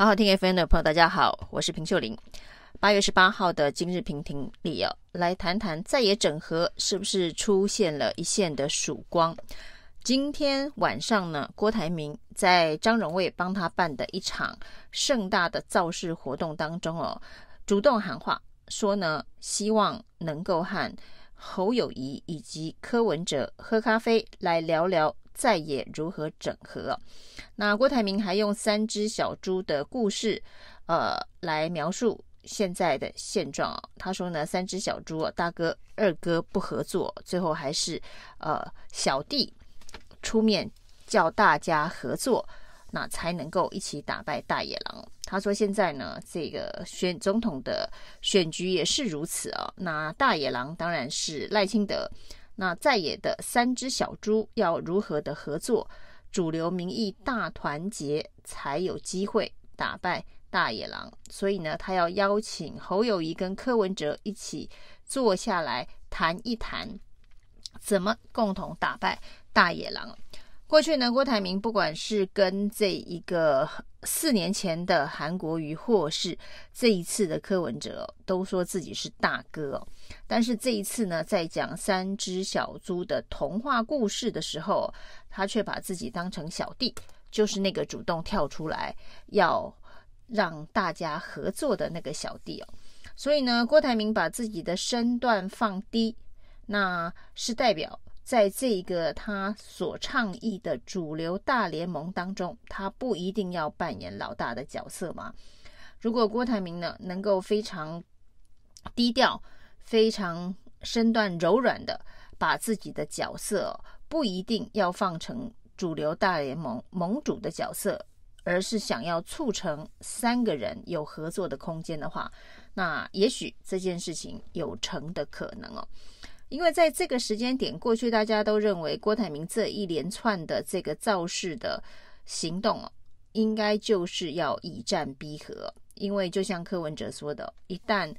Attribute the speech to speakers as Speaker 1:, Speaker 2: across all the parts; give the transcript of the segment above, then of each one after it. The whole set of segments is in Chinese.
Speaker 1: 好好听 FM 的朋友，大家好，我是平秀玲。八月十八号的今日评评里哦，来谈谈在野整合是不是出现了一线的曙光？今天晚上呢，郭台铭在张荣味帮他办的一场盛大的造势活动当中哦，主动喊话说呢，希望能够和侯友谊以及柯文哲喝咖啡，来聊聊在野如何整合。那郭台铭还用三只小猪的故事，呃，来描述现在的现状。他说呢，三只小猪，大哥二哥不合作，最后还是呃小弟出面叫大家合作，那才能够一起打败大野狼。他说现在呢，这个选总统的选举也是如此啊。那大野狼当然是赖清德，那在野的三只小猪要如何的合作？主流民意大团结，才有机会打败大野狼。所以呢，他要邀请侯友谊跟柯文哲一起坐下来谈一谈，怎么共同打败大野狼。过去呢，郭台铭不管是跟这一个四年前的韩国瑜，或是这一次的柯文哲，都说自己是大哥。但是这一次呢，在讲三只小猪的童话故事的时候，他却把自己当成小弟，就是那个主动跳出来要让大家合作的那个小弟哦。所以呢，郭台铭把自己的身段放低，那是代表。在这个他所倡议的主流大联盟当中，他不一定要扮演老大的角色嘛。如果郭台铭呢能够非常低调、非常身段柔软的把自己的角色不一定要放成主流大联盟盟主的角色，而是想要促成三个人有合作的空间的话，那也许这件事情有成的可能哦。因为在这个时间点，过去大家都认为郭台铭这一连串的这个造势的行动，应该就是要以战逼和。因为就像柯文哲说的，一旦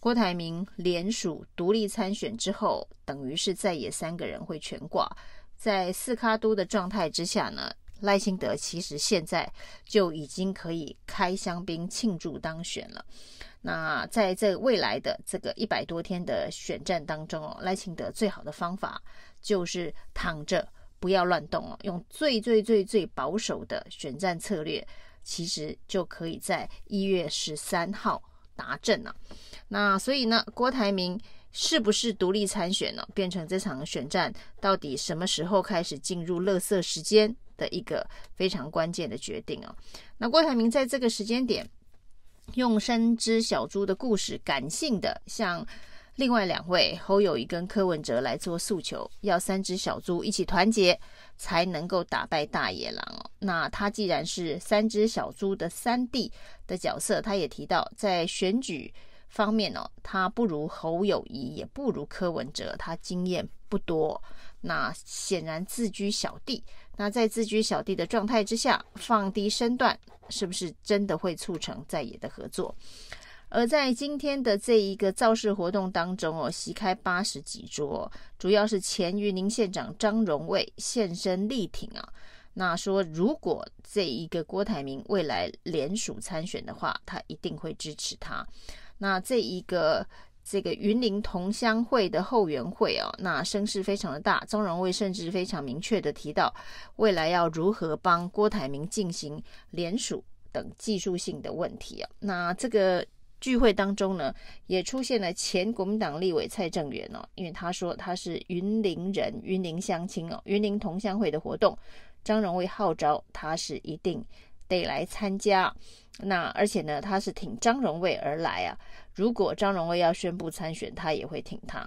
Speaker 1: 郭台铭联署独立参选之后，等于是在野三个人会全挂。在四卡都的状态之下呢，赖清德其实现在就已经可以开香槟庆祝当选了。那在这未来的这个一百多天的选战当中哦，赖清德最好的方法就是躺着不要乱动哦，用最最最最保守的选战策略，其实就可以在一月十三号达阵了。那所以呢，郭台铭是不是独立参选呢？变成这场选战到底什么时候开始进入乐色时间的一个非常关键的决定哦。那郭台铭在这个时间点。用三只小猪的故事，感性的向另外两位侯友谊跟柯文哲来做诉求，要三只小猪一起团结，才能够打败大野狼哦。那他既然是三只小猪的三弟的角色，他也提到在选举方面哦，他不如侯友宜，也不如柯文哲，他经验不多。那显然自居小弟，那在自居小弟的状态之下，放低身段，是不是真的会促成在野的合作？而在今天的这一个造势活动当中哦，席开八十几桌，主要是前云林县长张荣卫现身力挺啊。那说如果这一个郭台铭未来联署参选的话，他一定会支持他。那这一个。这个云林同乡会的后援会哦，那声势非常的大。张荣味甚至非常明确的提到，未来要如何帮郭台铭进行联署等技术性的问题啊。那这个聚会当中呢，也出现了前国民党立委蔡正元哦，因为他说他是云林人，云林乡亲哦，云林同乡会的活动，张荣味号召他是一定得来参加。那而且呢，他是挺张荣卫而来啊。如果张荣卫要宣布参选，他也会挺他。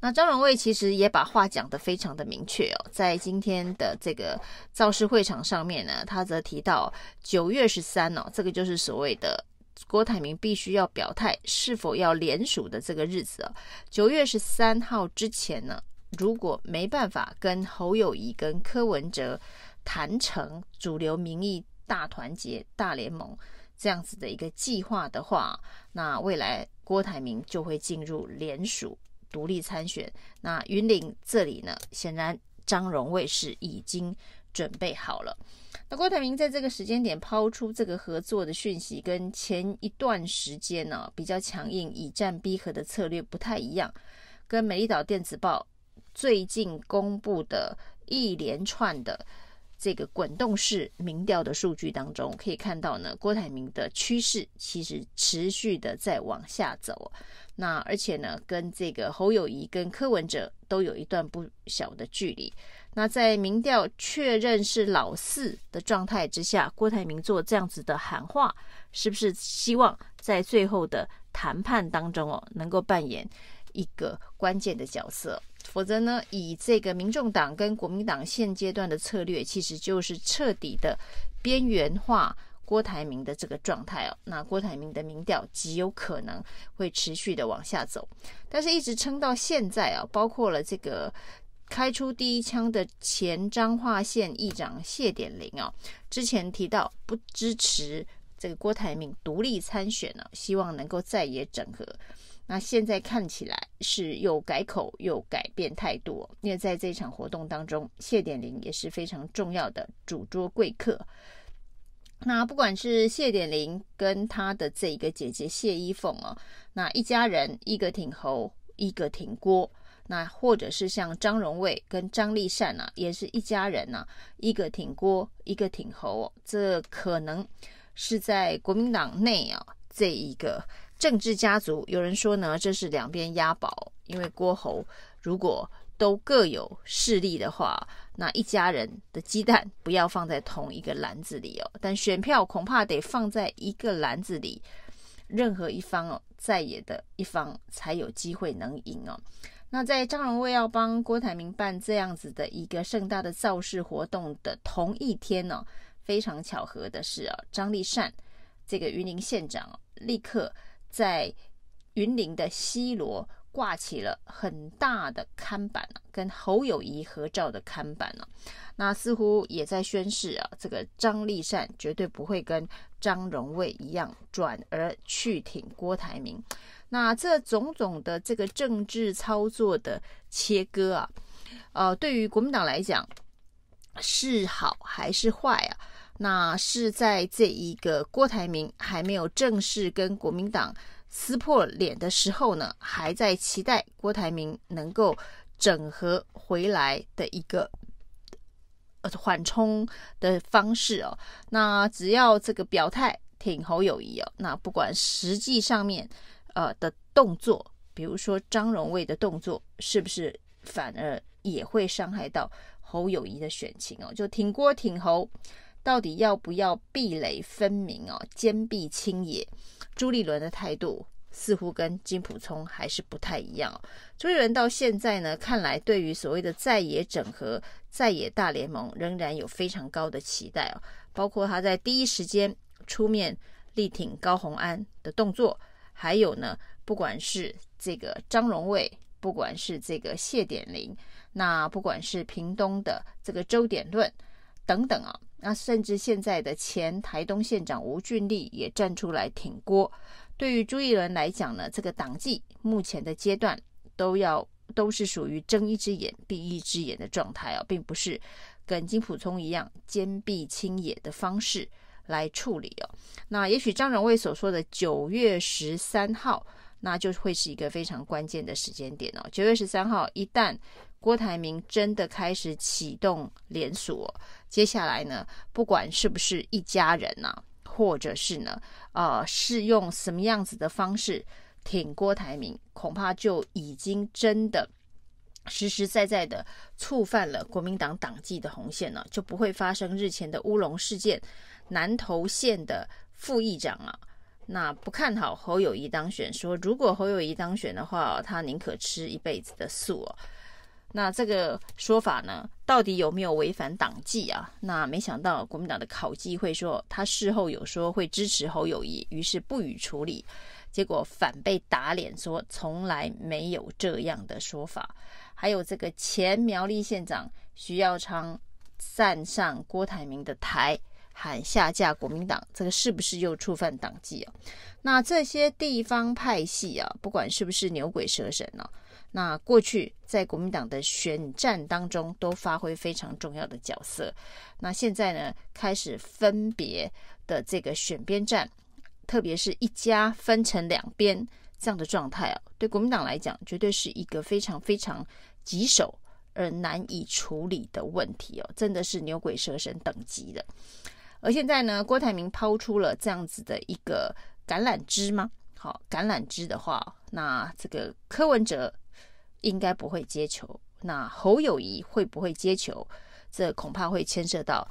Speaker 1: 那张荣卫其实也把话讲得非常的明确哦，在今天的这个造势会场上面呢，他则提到九月十三哦，这个就是所谓的郭台铭必须要表态是否要联署的这个日子哦。九月十三号之前呢，如果没办法跟侯友谊跟柯文哲谈成主流民意大团结大联盟。这样子的一个计划的话，那未来郭台铭就会进入联署独立参选。那云林这里呢，显然张荣卫是已经准备好了。那郭台铭在这个时间点抛出这个合作的讯息，跟前一段时间呢、比较强硬以战逼和的策略不太一样。跟美丽岛电子报最近公布的一连串的这个滚动式民调的数据当中，可以看到呢，郭台铭的趋势其实持续的在往下走。那而且呢，跟这个侯友谊跟柯文哲都有一段不小的距离。那在民调确认是老四的状态之下，郭台铭做这样子的喊话，是不是希望在最后的谈判当中哦，能够扮演一个关键的角色？否则呢，以这个民众党跟国民党现阶段的策略，其实就是彻底的边缘化郭台铭的这个状态哦。那郭台铭的民调极有可能会持续的往下走，但是一直撑到现在啊，包括了这个。开出第一枪的前彰化县议长谢点林啊，之前提到不支持这个郭台铭独立参选呢，希望能够在野整合。那现在看起来是又改口又改变态度，因为在这场活动当中，谢点林也是非常重要的主桌贵客。那不管是谢点林跟他的这一个姐姐谢依凤哦，那一家人一个挺侯，一个挺郭。那或者是像张荣味跟张丽善呐、啊，也是一家人呐、啊，一个挺郭，一个挺侯、哦，这可能是在国民党内啊这一个政治家族。有人说呢，这是两边押宝，因为郭侯如果都各有势力的话，那一家人的鸡蛋不要放在同一个篮子里哦，但选票恐怕得放在一个篮子里，任何一方哦，在野的一方才有机会能赢哦。那在张荣味要帮郭台铭办这样子的一个盛大的造势活动的同一天呢、非常巧合的是啊，张丽善这个云林县长立刻在云林的西螺挂起了很大的看板啊，跟侯友宜合照的看板、啊，那似乎也在宣示啊，这个张立善绝对不会跟张荣味一样转而去挺郭台铭。那这种种的这个政治操作的切割啊，呃，对于国民党来讲是好还是坏啊？那是在这一个郭台铭还没有正式跟国民党撕破脸的时候呢，还在期待郭台铭能够整合回来的一个呃缓冲的方式哦。那只要这个表态挺侯友宜哦，那不管实际上面。呃的动作，比如说张荣味的动作，是不是反而也会伤害到侯友宜的选情哦？就挺郭挺侯，到底要不要壁垒分明哦？坚壁清野？朱立伦的态度似乎跟金溥聪还是不太一样哦。朱立伦到现在呢，看来对于所谓的在野整合、在野大联盟，仍然有非常高的期待哦。包括他在第一时间出面力挺高虹安的动作。还有呢，不管是这个张荣卫，不管是这个谢点林，那不管是屏东的这个周点论等等啊，那甚至现在的前台东县长吴俊立也站出来挺郭。对于朱一伦来讲呢，这个党纪目前的阶段都要都是属于睁一只眼闭一只眼的状态啊，并不是跟金普聪一样坚壁清野的方式。来处理哦，那也许张荣卫所说的九月十三号，那就会是一个非常关键的时间点哦。九月十三号，一旦郭台铭真的开始启动连署，接下来呢，不管是不是一家人呐、或者是呢，呃，是用什么样子的方式挺郭台铭，恐怕就已经真的实实在在的触犯了国民党党纪的红线了，就不会发生日前的乌龙事件。南投县的副议长啊，那不看好侯友宜当选，说如果侯友宜当选的话，他宁可吃一辈子的素哦。那这个说法呢，到底有没有违反党纪啊？那没想到国民党的考纪会说，他事后有说会支持侯友宜，于是不予处理，结果反被打脸，说从来没有这样的说法。还有这个前苗栗县长徐耀昌站上郭台铭的台。喊下架国民党，这个是不是又触犯党纪啊？那这些地方派系啊，不管是不是牛鬼蛇神呢、啊，那过去在国民党的选战当中都发挥非常重要的角色。那现在呢，开始分别的这个选边站，特别是一家分成两边这样的状态哦，对国民党来讲，绝对是一个非常非常棘手而难以处理的问题哦，真的是牛鬼蛇神等级的。而现在呢，郭台铭抛出了这样子的一个橄榄枝吗？好，橄榄枝的话，那这个柯文哲应该不会接球，那侯友谊会不会接球？这恐怕会牵涉到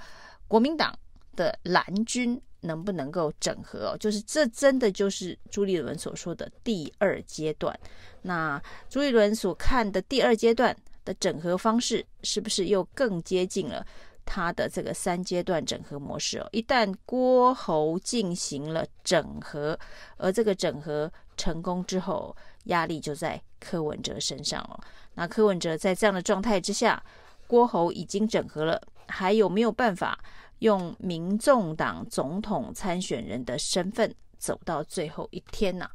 Speaker 1: 国民党的蓝军能不能够整合哦。就是这真的就是朱立伦所说的第二阶段。那朱立伦所看的第二阶段的整合方式，是不是又更接近了？他的这个三阶段整合模式哦，一旦郭侯进行了整合，而这个整合成功之后，压力就在柯文哲身上哦。那柯文哲在这样的状态之下，郭侯已经整合了，还有没有办法用民众党总统参选人的身份走到最后一天呢？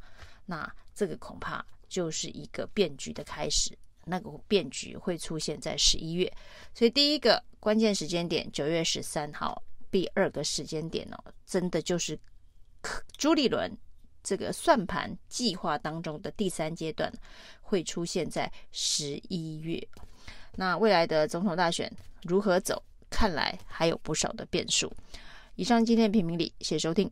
Speaker 1: 那这个恐怕就是一个变局的开始。那个变局会出现在十一月，所以第一个关键时间点九月十三号，第二个时间点哦，真的就是朱立伦这个算盘计划当中的第三阶段会出现在十一月。那未来的总统大选如何走，看来还有不少的变数。以上今天的评评理，谢谢收听。